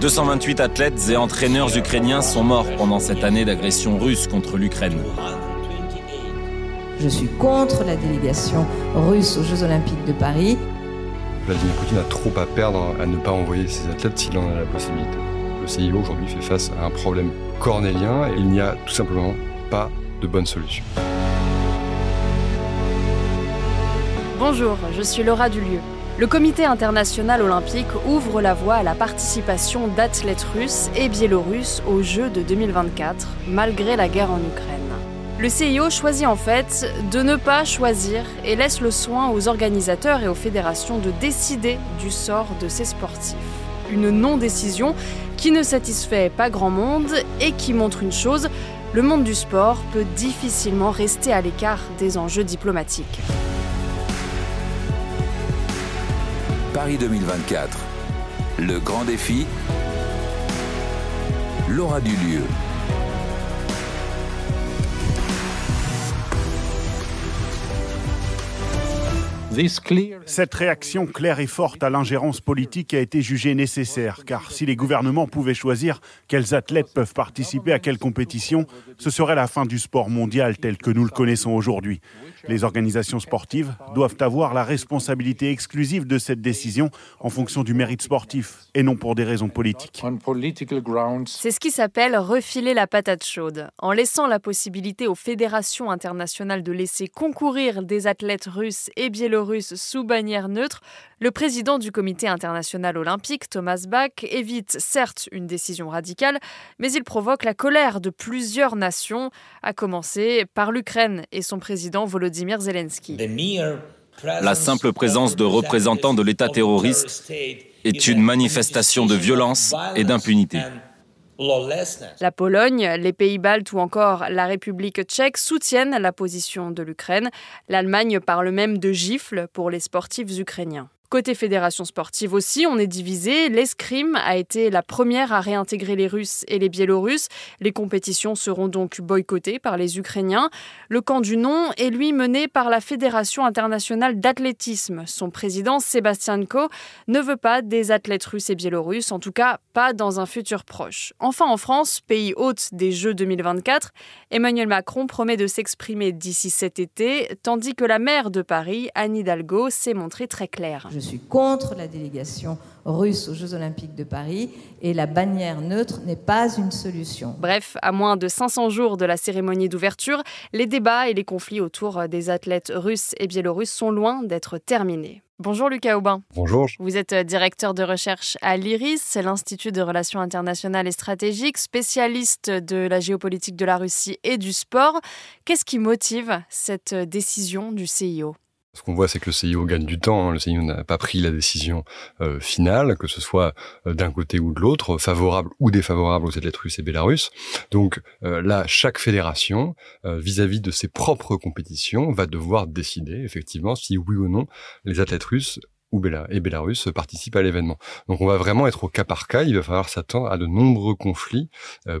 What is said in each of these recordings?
228 athlètes et entraîneurs ukrainiens sont morts pendant cette année d'agression russe contre l'Ukraine. Je suis contre la délégation russe aux Jeux Olympiques de Paris. Vladimir Poutine a trop à perdre à ne pas envoyer ses athlètes s'il en a la possibilité. Le CIO aujourd'hui fait face à un problème cornélien et il n'y a tout simplement pas de bonne solution. Bonjour, je suis Laura Dulieu. Le Comité international olympique ouvre la voie à la participation d'athlètes russes et biélorusses aux Jeux de 2024, malgré la guerre en Ukraine. Le CIO choisit en fait de ne pas choisir et laisse le soin aux organisateurs et aux fédérations de décider du sort de ces sportifs. Une non-décision qui ne satisfait pas grand monde et qui montre une chose, le monde du sport peut difficilement rester à l'écart des enjeux diplomatiques. Paris 2024. Le grand défi. Laura Dulieu. Cette réaction claire et forte à l'ingérence politique a été jugée nécessaire, car si les gouvernements pouvaient choisir quels athlètes peuvent participer à quelle compétition, ce serait la fin du sport mondial tel que nous le connaissons aujourd'hui. Les organisations sportives doivent avoir la responsabilité exclusive de cette décision en fonction du mérite sportif et non pour des raisons politiques. C'est ce qui s'appelle refiler la patate chaude. En laissant la possibilité aux fédérations internationales de laisser concourir des athlètes russes et biélorusses sous bannière neutre, le président du comité international olympique, Thomas Bach, évite certes une décision radicale, mais il provoque la colère de plusieurs nations, à commencer par l'Ukraine et son président Volodymyr Zelensky. La simple présence de représentants de l'État terroriste est une manifestation de violence et d'impunité. La Pologne, les Pays-Baltes ou encore la République tchèque soutiennent la position de l'Ukraine. L'Allemagne parle même de gifles pour les sportifs ukrainiens. Côté fédération sportive aussi, on est divisé. L'escrime a été la première à réintégrer les Russes et les Biélorusses. Les compétitions seront donc boycottées par les Ukrainiens. Le camp du non est lui mené par la Fédération internationale d'athlétisme. Son président, Sébastien Ko, ne veut pas des athlètes russes et biélorusses, en tout cas pas dans un futur proche. Enfin, en France, pays hôte des Jeux 2024, Emmanuel Macron promet de s'exprimer d'ici cet été, tandis que la maire de Paris, Anne Hidalgo, s'est montrée très claire. Je suis contre la délégation russe aux Jeux Olympiques de Paris et la bannière neutre n'est pas une solution. Bref, à moins de 500 jours de la cérémonie d'ouverture, les débats et les conflits autour des athlètes russes et biélorusses sont loin d'être terminés. Bonjour Lucas Aubin. Bonjour. Vous êtes directeur de recherche à l'IRIS, l'Institut de relations internationales et stratégiques, spécialiste de la géopolitique de la Russie et du sport. Qu'est-ce qui motive cette décision du CIO ce qu'on voit, c'est que le CIO gagne du temps. Hein. Le CIO n'a pas pris la décision euh, finale, que ce soit euh, d'un côté ou de l'autre, favorable ou défavorable aux athlètes russes et bélarusses. Donc euh, là, chaque fédération, vis-à-vis de ses propres compétitions, va devoir décider effectivement si oui ou non les athlètes russes ou et Bélarus participent à l'événement. Donc on va vraiment être au cas par cas, il va falloir s'attendre à de nombreux conflits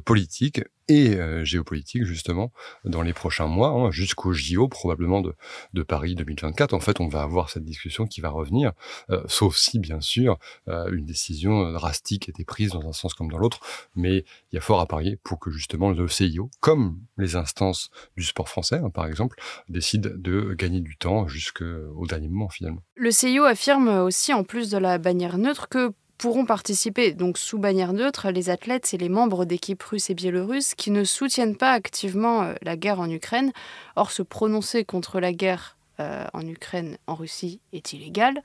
politiques et euh, géopolitique justement dans les prochains mois, hein, jusqu'au JO probablement de, de, Paris 2024. En fait, on va avoir cette discussion qui va revenir, euh, sauf si bien sûr euh, une décision drastique était prise dans un sens comme dans l'autre. Mais il y a fort à parier pour que justement le CIO, comme les instances du sport français hein, par exemple, décident de gagner du temps jusqu'au dernier moment finalement. Le CIO affirme aussi, en plus de la bannière neutre, que pourront participer, donc sous bannière neutre, les athlètes et les membres d'équipes russes et biélorusses qui ne soutiennent pas activement euh, la guerre en Ukraine. Or, se prononcer contre la guerre euh, en Ukraine, en Russie, est illégal.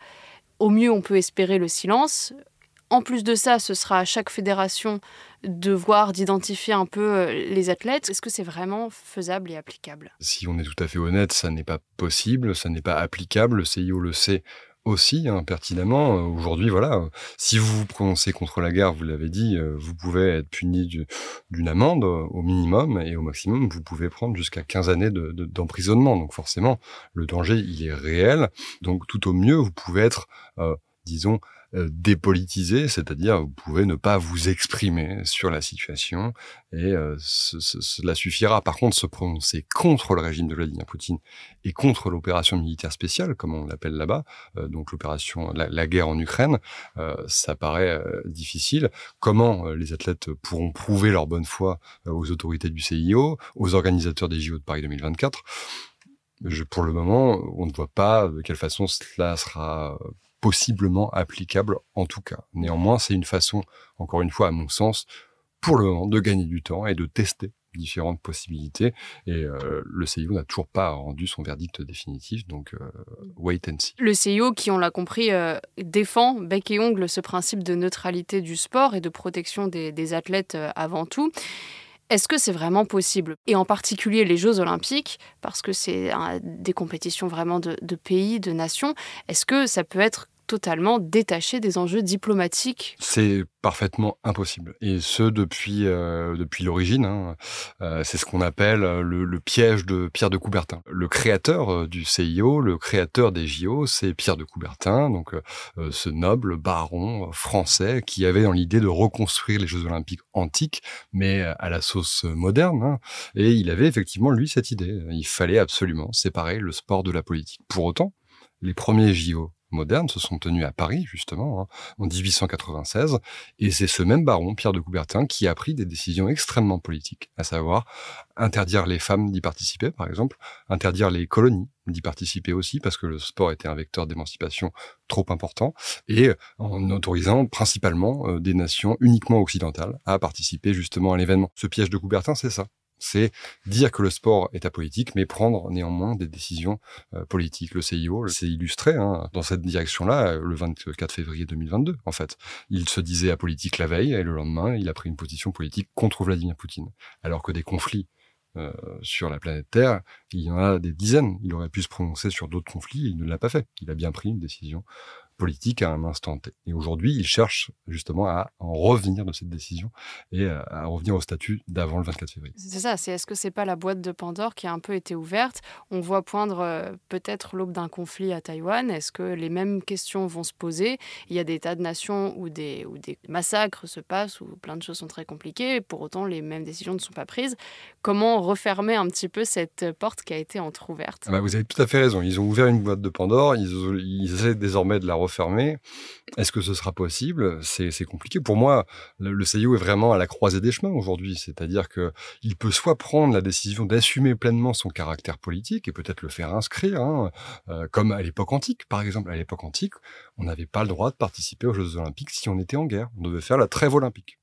Au mieux, on peut espérer le silence. En plus de ça, ce sera à chaque fédération de voir, d'identifier un peu euh, les athlètes. Est-ce que c'est vraiment faisable et applicable? Si on est tout à fait honnête, ça n'est pas possible, ça n'est pas applicable. Le CIO le sait aussi hein, pertinemment. Aujourd'hui, voilà, si vous vous prononcez contre la guerre, vous l'avez dit, euh, vous pouvez être puni d'une amende euh, au minimum et au maximum, vous pouvez prendre jusqu'à 15 années d'emprisonnement. De, Donc forcément, le danger, il est réel. Donc tout au mieux, vous pouvez être, euh, disons, euh, dépolitisé, c'est-à-dire vous pouvez ne pas vous exprimer sur la situation et euh, cela suffira. Par contre, se prononcer contre le régime de Vladimir Poutine et contre l'opération militaire spéciale, comme on l'appelle là-bas, euh, donc l'opération, la, guerre en Ukraine, ça paraît difficile. Comment les athlètes pourront prouver leur bonne foi aux autorités du CIO, aux organisateurs des JO de Paris 2024 je, pour le moment, on ne voit pas de quelle façon cela sera possiblement applicable en tout cas. Néanmoins, c'est une façon, encore une fois, à mon sens, pour le moment, de gagner du temps et de tester différentes possibilités. Et euh, le CIO n'a toujours pas rendu son verdict définitif, donc euh, wait and see. Le CIO, qui on l'a compris, euh, défend bec et ongle ce principe de neutralité du sport et de protection des, des athlètes avant tout. Est-ce que c'est vraiment possible? Et en particulier les Jeux olympiques, parce que c'est des compétitions vraiment de, pays, de nations, est-ce que ça peut être totalement détaché des enjeux diplomatiques. C'est parfaitement impossible. Et ce, depuis, euh, depuis l'origine. Hein. Euh, c'est ce qu'on appelle le, piège de Pierre de Coubertin. Le créateur euh, du CIO, le créateur des JO, c'est Pierre de Coubertin, donc ce noble baron français qui avait dans l'idée de reconstruire les Jeux olympiques antiques, mais à la sauce moderne. Hein. Et il avait effectivement, lui, cette idée. Il fallait absolument séparer le sport de la politique. Pour autant, les premiers JO modernes se sont tenus à Paris, justement, hein, en 1896, et c'est ce même baron, Pierre de Coubertin, qui a pris des décisions extrêmement politiques, à savoir interdire les femmes d'y participer, par exemple, interdire les colonies d'y participer aussi, parce que le sport était un vecteur d'émancipation trop important, et en autorisant principalement euh, des nations uniquement occidentales à participer justement à l'événement. Ce piège de Coubertin, c'est ça c'est dire que le sport est apolitique, mais prendre néanmoins des décisions euh, politiques. Le CIO s'est illustré hein, dans cette direction-là euh, le 24 février 2022, en fait. Il se disait apolitique la veille, et le lendemain, il a pris une position politique contre Vladimir Poutine. Alors que des conflits euh, sur la planète Terre, il y en a des dizaines. Il aurait pu se prononcer sur d'autres conflits, il ne l'a pas fait. Il a bien pris une décision politique à un instant T. Et aujourd'hui, il cherche justement à en revenir de cette décision et euh, à revenir au statut d'avant le 24 février. C'est ça, c'est est-ce que c'est pas la boîte de Pandore qui a un peu été ouverte? On voit poindre euh, peut-être l'aube d'un conflit à Taïwan. Est-ce que les mêmes questions vont se poser? Il y a des tas de nations où des, où des massacres se passent, où plein de choses sont très compliquées, pour autant les mêmes décisions ne sont pas prises. Comment refermer un petit peu cette porte qui a été entr'ouverte? Ah bah Vous avez tout à fait raison. Ils ont ouvert une boîte de Pandore, ils, ils essaient désormais de la fermé. Est-ce que ce sera possible? C'est compliqué. Pour moi, le, CIO est vraiment à la croisée des chemins aujourd'hui. C'est-à-dire que il peut soit prendre la décision d'assumer pleinement son caractère politique et peut-être le faire inscrire, hein, euh, comme à l'époque antique. Par exemple, à l'époque antique, on n'avait pas le droit de participer aux Jeux Olympiques si on était en guerre. On devait faire la trêve olympique.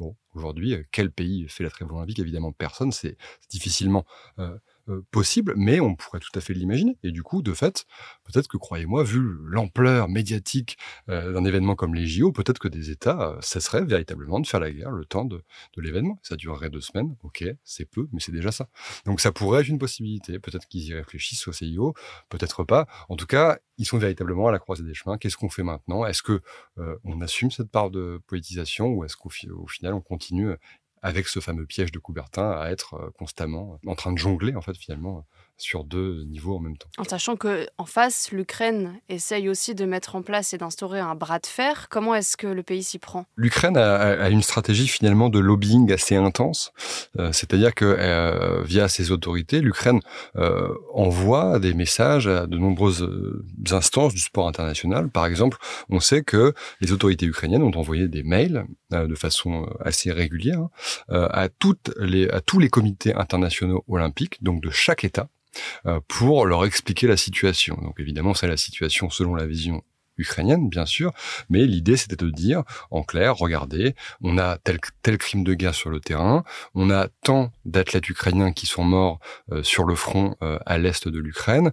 Bon, aujourd'hui, quel pays fait la trêve olympique? Évidemment, personne. C'est difficilement euh, euh, possible, mais on pourrait tout à fait l'imaginer. Et du coup, de fait, peut-être que, croyez-moi, vu l'ampleur médiatique euh, d'un événement comme les JO, peut-être que des États euh, cesseraient véritablement de faire la guerre le temps de, l'événement. Ça durerait deux semaines, ok, c'est peu, mais c'est déjà ça. Donc ça pourrait être une possibilité. Peut-être qu'ils y réfléchissent au CIO, peut-être pas. En tout cas, ils sont véritablement à la croisée des chemins. Qu'est-ce qu'on fait maintenant? Est-ce que on assume cette part de politisation ou est-ce qu'au final on continue avec ce fameux piège de Coubertin à être euh, constamment en train de jongler en fait finalement sur deux niveaux en même temps. En sachant que en face, l'Ukraine essaye aussi de mettre en place et d'instaurer un bras de fer. Comment est-ce que le pays s'y prend? L'Ukraine a, une stratégie finalement de lobbying assez intense, euh, c'est-à-dire que euh, via ses autorités, l'Ukraine euh, envoie des messages à de nombreuses instances du sport international. Par exemple, on sait que les autorités ukrainiennes ont envoyé des mails de façon assez régulière à toutes les à tous les comités internationaux olympiques, donc de chaque État pour leur expliquer la situation. Donc évidemment, c'est la situation selon la vision ukrainienne, bien sûr, mais l'idée c'était de dire, en clair, regardez, on a tel, tel crime de guerre sur le terrain, on a tant d'athlètes ukrainiens qui sont morts euh, sur le front euh, à l'est de l'Ukraine,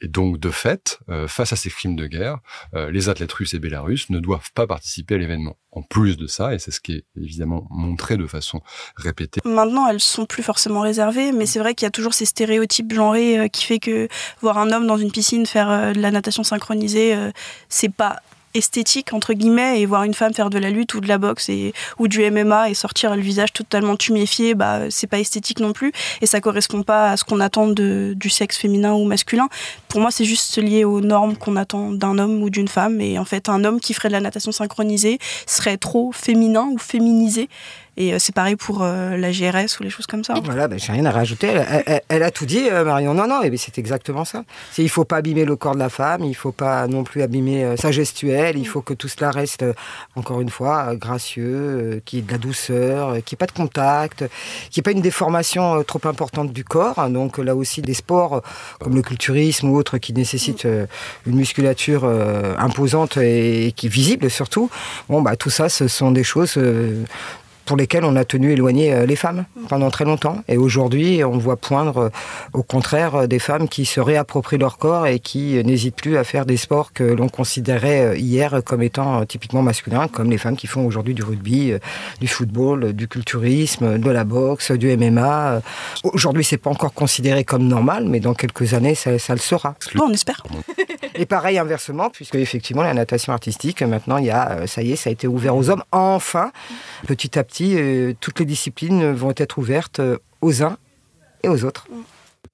et donc de fait, face à ces crimes de guerre, les athlètes russes et bélarusses ne doivent pas participer à l'événement en plus de ça, et c'est ce qui est évidemment montré de façon répétée. Maintenant, elles sont plus forcément réservées, mais c'est vrai qu'il y a toujours ces stéréotypes genrés euh, qui fait que voir un homme dans une piscine faire euh, de la natation synchronisée, euh, c'est pas esthétique entre guillemets et voir une femme faire de la lutte ou de la boxe et ou du MMA et sortir le visage totalement tuméfié bah c'est pas esthétique non plus. Et ça correspond pas à ce qu'on attend de, du sexe féminin ou masculin. Pour moi c'est juste lié aux normes qu'on attend d'un homme ou d'une femme. Et en fait un homme qui ferait de la natation synchronisée serait trop féminin ou féminisé et euh, c'est pareil pour euh, la GRS ou les choses comme ça. Voilà, ben, j'ai rien à rajouter. Elle, a tout dit, euh, Marion. Non, non, c'est exactement ça. Il ne faut pas abîmer le corps de la femme, il ne faut pas non plus abîmer sa gestuelle, il faut que tout cela reste, encore une fois, gracieux, qu'il y ait de la douceur, qu'il n'y ait pas de contact, qu'il n'y ait pas une déformation trop importante du corps. Donc là aussi, des sports comme le culturisme ou autres qui nécessitent une musculature imposante et, qui est visible surtout. Bon, bah, tout ça, ce sont des choses pour lesquels on a tenu éloigner euh, les femmes pendant très longtemps. Et aujourd'hui, on voit poindre, euh, au contraire, euh, des femmes qui se réapproprient leur corps et qui n'hésitent plus à faire des sports que l'on considérait hier comme étant typiquement masculins, comme les femmes qui font aujourd'hui du rugby, du football, du culturisme, de la boxe, du MMA. Aujourd'hui, c'est pas encore considéré comme normal, mais dans quelques années, ça, le sera. Bon, on espère. Et pareil inversement, puisque effectivement, la natation artistique, maintenant, il y a, ça y est, ça a été ouvert aux hommes, enfin, petit à petit euh, toutes les disciplines vont être ouvertes euh, aux uns et aux autres.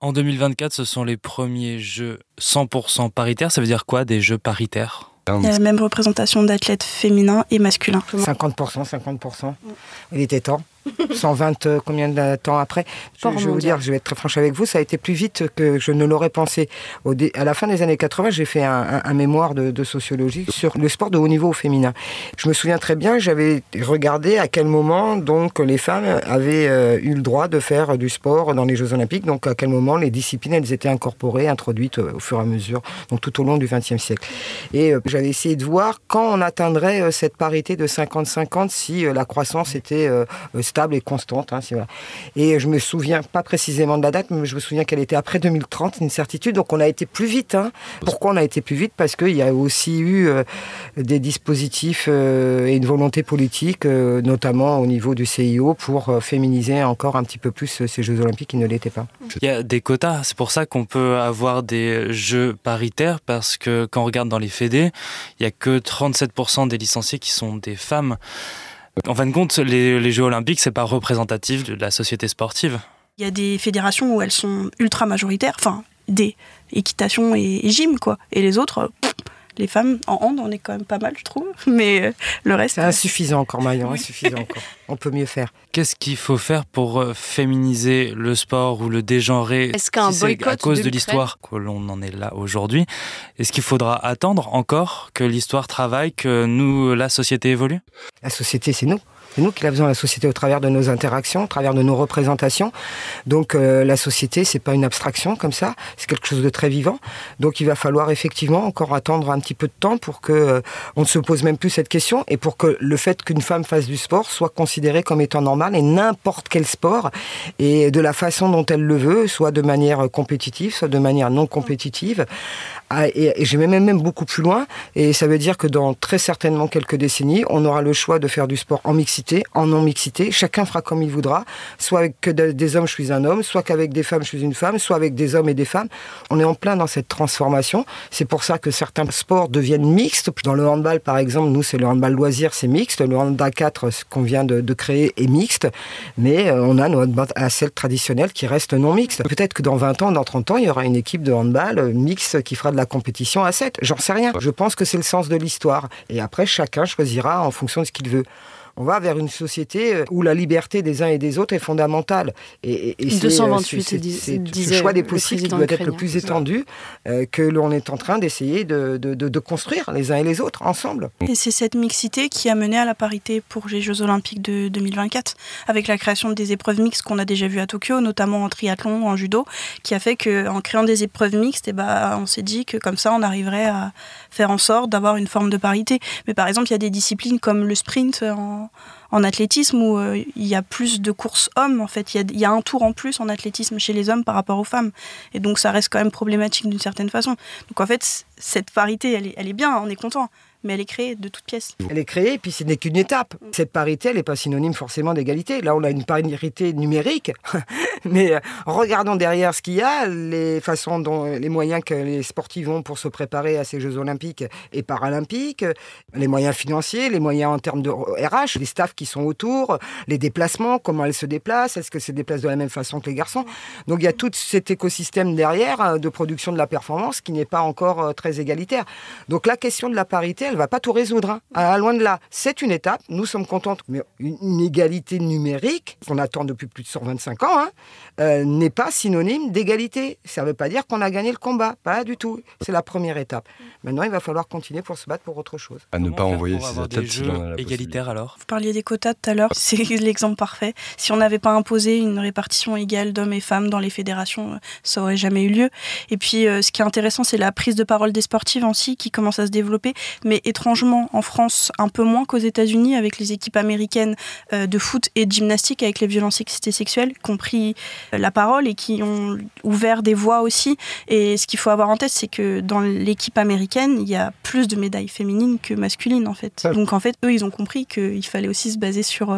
En 2024, ce sont les premiers jeux 100% paritaires. Ça veut dire quoi des jeux paritaires? Il y a la même représentation d'athlètes féminins et masculins. 50%, 50%. Il était temps. 120 euh, combien de temps après je, vais vous dire, je vais être très franche avec vous, ça a été plus vite que je ne l'aurais pensé. Au à la fin des années 80, j'ai fait un, mémoire de, sociologie sur le sport de haut niveau au féminin. Je me souviens très bien, j'avais regardé à quel moment donc les femmes avaient euh, eu le droit de faire du sport dans les Jeux Olympiques, donc à quel moment les disciplines elles étaient incorporées, introduites euh, au fur et à mesure, donc tout au long du XXe siècle. Et j'avais essayé de voir quand on atteindrait cette parité de 50-50 si la croissance était stable et constante. Hein, et je me souviens pas précisément de la date, mais je me souviens qu'elle était après 2030, une certitude. Donc on a été plus vite. Hein. Pourquoi on a été plus vite? Parce qu'il y a aussi eu euh, des dispositifs euh, et une volonté politique, euh, notamment au niveau du CIO, pour féminiser encore un petit peu plus ces Jeux Olympiques qui ne l'étaient pas. Il y a des quotas. C'est pour ça qu'on peut avoir des Jeux paritaires, parce que quand on regarde dans les fédés, il n'y a que 37% des licenciés qui sont des femmes. En fin de compte, les, Jeux olympiques, c'est pas représentatif de la société sportive. Il y a des fédérations où elles sont ultra majoritaires, enfin des équitation et, gym quoi, et les autres, les femmes en hand, on est quand même pas mal, je trouve. Mais euh, le reste. C'est insuffisant encore, Marion, insuffisant encore. On peut mieux faire. Qu'est-ce qu'il faut faire pour euh, féminiser le sport ou le dégenrer Est-ce qu'un boycott à cause de, l'histoire que l'on en est là aujourd'hui? Est-ce qu'il faudra attendre encore que l'histoire travaille, que nous, la société évolue? La société, c'est nous. C'est nous qui la faisons la société au travers de nos interactions, au travers de nos représentations. Donc euh, la société, c'est pas une abstraction comme ça, c'est quelque chose de très vivant. Donc il va falloir effectivement encore attendre un petit peu de temps pour que euh, on ne se pose même plus cette question et pour que le fait qu'une femme fasse du sport soit considéré comme étant normal et n'importe quel sport et de la façon dont elle le veut, soit de manière compétitive, soit de manière non compétitive. Ah, et, et je vais même, même beaucoup plus loin et ça veut dire que dans très certainement quelques décennies, on aura le choix de faire du sport en mixité en non-mixité. Chacun fera comme il voudra. Soit avec que des hommes, je suis un homme, soit qu'avec des femmes, je suis une femme, soit avec des hommes et des femmes. On est en plein dans cette transformation. C'est pour ça que certains sports deviennent mixtes. Dans le handball, par exemple, nous, c'est le handball loisir, c'est mixte. Le handball 4, ce qu'on vient de, créer, est mixte. Mais euh, on a à celle traditionnelle qui reste non mixte. Peut-être que dans 20 ans, dans 30 ans, il y aura une équipe de handball euh, mixte qui fera de la compétition à 7. J'en sais rien. Je pense que c'est le sens de l'histoire. Et après, chacun choisira en fonction de ce qu'il veut on va vers une société euh, où la liberté des uns et des autres est fondamentale. Et, et, 228, c'est le choix des possibles qui doit être le plus étendu euh, que l'on est en train d'essayer de, de, construire les uns et les autres ensemble. Et c'est cette mixité qui a mené à la parité pour les Jeux Olympiques de 2024, avec la création des épreuves mixtes qu'on a déjà vues à Tokyo, notamment en triathlon ou en judo, qui a fait qu'en créant des épreuves mixtes, et eh ben, on s'est dit que comme ça, on arriverait à faire en sorte d'avoir une forme de parité. Mais par exemple, il y a des disciplines comme le sprint en, athlétisme où euh, il y a plus de courses hommes. En fait, il y, a, un tour en plus en athlétisme chez les hommes par rapport aux femmes. Et donc, ça reste quand même problématique d'une certaine façon. Donc, en fait, cette parité, elle est, elle est bien, on est content mais elle est créée de toutes pièces. Elle est créée, puis ce n'est qu'une étape. Cette parité, elle n'est pas synonyme forcément d'égalité. Là, on a une parité numérique, mais euh, regardons derrière ce qu'il y a, les façons dont les moyens que les sportifs ont pour se préparer à ces Jeux olympiques et paralympiques, les moyens financiers, les moyens en termes de RH, les staffs qui sont autour, les déplacements, comment elles se déplacent, est-ce que se déplacent de la même façon que les garçons. Donc il y a tout cet écosystème derrière euh, de production de la performance qui n'est pas encore euh, très égalitaire. Donc la question de la parité, elle va pas tout résoudre. Hein. À loin de là, c'est une étape. Nous sommes contents, mais une égalité numérique qu'on attend depuis plus de 125 ans hein, euh, n'est pas synonyme d'égalité. Ça ne veut pas dire qu'on a gagné le combat, pas du tout. C'est la première étape. Maintenant, il va falloir continuer pour se battre pour autre chose. À ne pas envoyer ces athlètes jeux égalitaires alors. Vous parliez des quotas tout à l'heure. C'est l'exemple parfait. Si on n'avait pas imposé une répartition égale d'hommes et femmes dans les fédérations, ça aurait jamais eu lieu. Et puis, euh, ce qui est intéressant, c'est la prise de parole des sportives aussi qui commence à se développer. Mais étrangement, en France, un peu moins qu'aux États-Unis, avec les équipes américaines euh, de foot et de gymnastique avec les violences sexuelles, qui ont pris euh, la parole et qui ont ouvert des voies aussi. Et ce qu'il faut avoir en tête, c'est que dans l'équipe américaine, il y a plus de médailles féminines que masculines, en fait. Donc, en fait, eux, ils ont compris qu'il fallait aussi se baser sur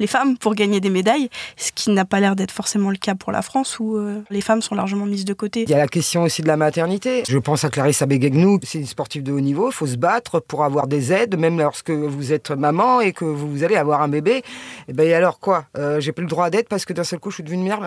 les femmes pour gagner des médailles, ce qui n'a pas l'air d'être forcément le cas pour la France où euh, les femmes sont largement mises de côté. Il y a la question aussi de la maternité. Je pense à Clarissa Begegnou, c'est une sportive de haut niveau, il faut se battre pour avoir des aides, même lorsque vous êtes maman et que vous allez avoir un bébé. Et eh ben alors quoi? Euh, J'ai plus le droit d'aide parce que d'un seul coup je suis devenue mère.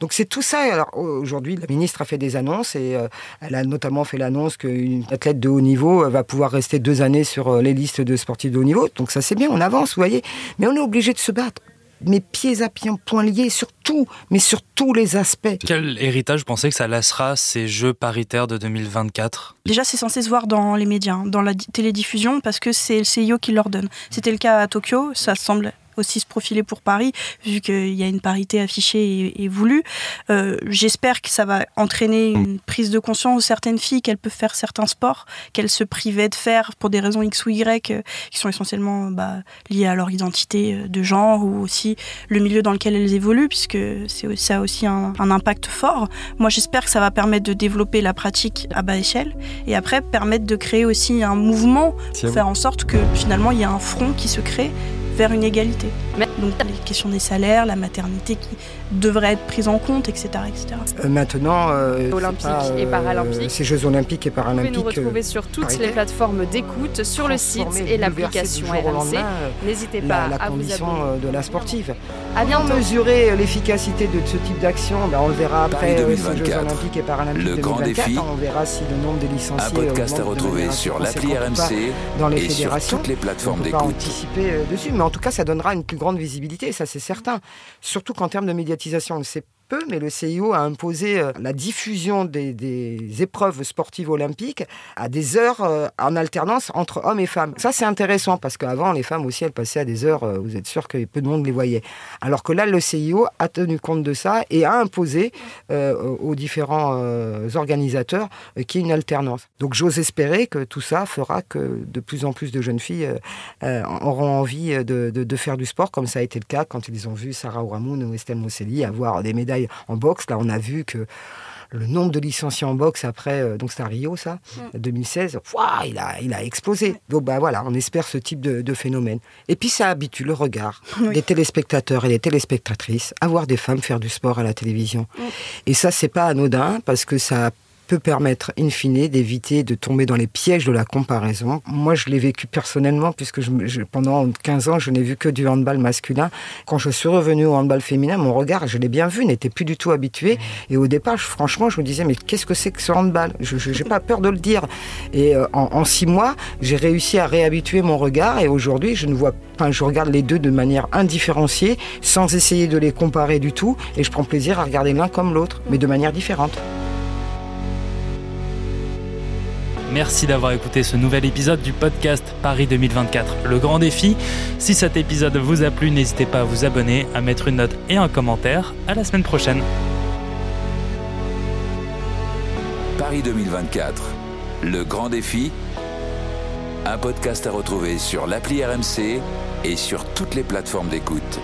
Donc c'est tout ça. Alors aujourd'hui, la ministre a fait des annonces et euh, elle a notamment fait l'annonce qu'une athlète de haut niveau va pouvoir rester deux années sur les listes de sportifs de haut niveau. Donc ça c'est bien, on avance, vous voyez. Mais on est obligé de se battre mes pieds à pieds, point liés sur tout, mais sur tous les aspects. Quel héritage pensez que ça laissera ces Jeux paritaires de 2024 Déjà, c'est censé se voir dans les médias, hein, dans la télédiffusion, parce que c'est le CIO qui l'ordonne. C'était le cas à Tokyo, ça semble aussi se profiler pour Paris, vu qu'il y a une parité affichée et, voulue. Euh, j'espère que ça va entraîner une prise de conscience de certaines filles qu'elles peuvent faire certains sports qu'elles se privaient de faire pour des raisons X ou Y, euh, qui sont essentiellement bah, liées à leur identité euh, de genre ou aussi le milieu dans lequel elles évoluent, puisque ça a aussi un, un impact fort. Moi, j'espère que ça va permettre de développer la pratique à bas échelle et après permettre de créer aussi un mouvement pour faire en sorte que finalement il y a un front qui se crée vers une égalité. Donc les questions des salaires, la maternité qui devrait être prise en compte, etc. etc. Euh, maintenant, euh, olympiques et paralympiques. Ces Jeux olympiques et paralympiques. Vous pouvez nous retrouver sur toutes les plateformes d'écoute, sur le site et l'application RMC. N'hésitez pas la, à vous abonner. de la sportive. À bientôt. mesurer l'efficacité de ce type d'action, ben on le verra après Paris ces Jeux olympiques et paralympiques le 2024. grand défi. On verra si le nombre de licenciés Un podcast à augmente de retrouver sur l'appli pas RMC dans les et sur fédérations. toutes les plateformes on peut pas d'écoute. anticiper euh, dessus, mais en tout cas, ça donnera une plus grande visibilité, ça c'est certain. Surtout qu'en termes de médiatisation, on le sait peu, mais le CIO a imposé euh, la diffusion des, épreuves sportives olympiques à des heures euh, en alternance entre hommes et femmes. Ça, c'est intéressant parce qu'avant, les femmes aussi, elles passaient à des heures, euh, vous êtes sûr que peu de monde les voyait. Alors que là, le CIO a tenu compte de ça et a imposé aux différents organisateurs qu'il y ait une alternance. Donc, j'ose espérer que tout ça fera que de plus en plus de jeunes filles auront envie de faire du sport, comme ça a été le cas quand ils ont vu Sarah Ouramoun ou Estelle Mosselli avoir des médailles en boxe. Là, on a vu que le nombre de licenciés en boxe après, euh, donc c'était à Rio ça, 2016, ouah, il, a, il a explosé. Donc bah voilà, on espère ce type de, de phénomène. Et puis ça habitue le regard Oui. des téléspectateurs et des téléspectatrices à voir des femmes faire du sport à la télévision. Et ça, c'est pas anodin parce que ça peut permettre, in fine, d'éviter de tomber dans les pièges de la comparaison. Moi, je l'ai vécu personnellement, puisque pendant 15 ans, je n'ai vu que du handball masculin. Quand je suis revenu au handball féminin, mon regard, je l'ai bien vu, n'était plus du tout habitué. Et au départ, franchement, je me disais, mais qu'est-ce que c'est que ce handball? Je n'ai pas peur de le dire. Et euh, en, six mois, j'ai réussi à réhabituer mon regard. Et aujourd'hui, je ne vois Enfin, je regarde les deux de manière indifférenciée, sans essayer de les comparer du tout, et je prends plaisir à regarder l'un comme l'autre, mais de manière différente. Merci d'avoir écouté ce nouvel épisode du podcast Paris 2024, le grand défi. Si cet épisode vous a plu, n'hésitez pas à vous abonner, à mettre une note et un commentaire. À la semaine prochaine. Paris 2024, le grand défi. Un podcast à retrouver sur l'appli RMC et sur toutes les plateformes d'écoute.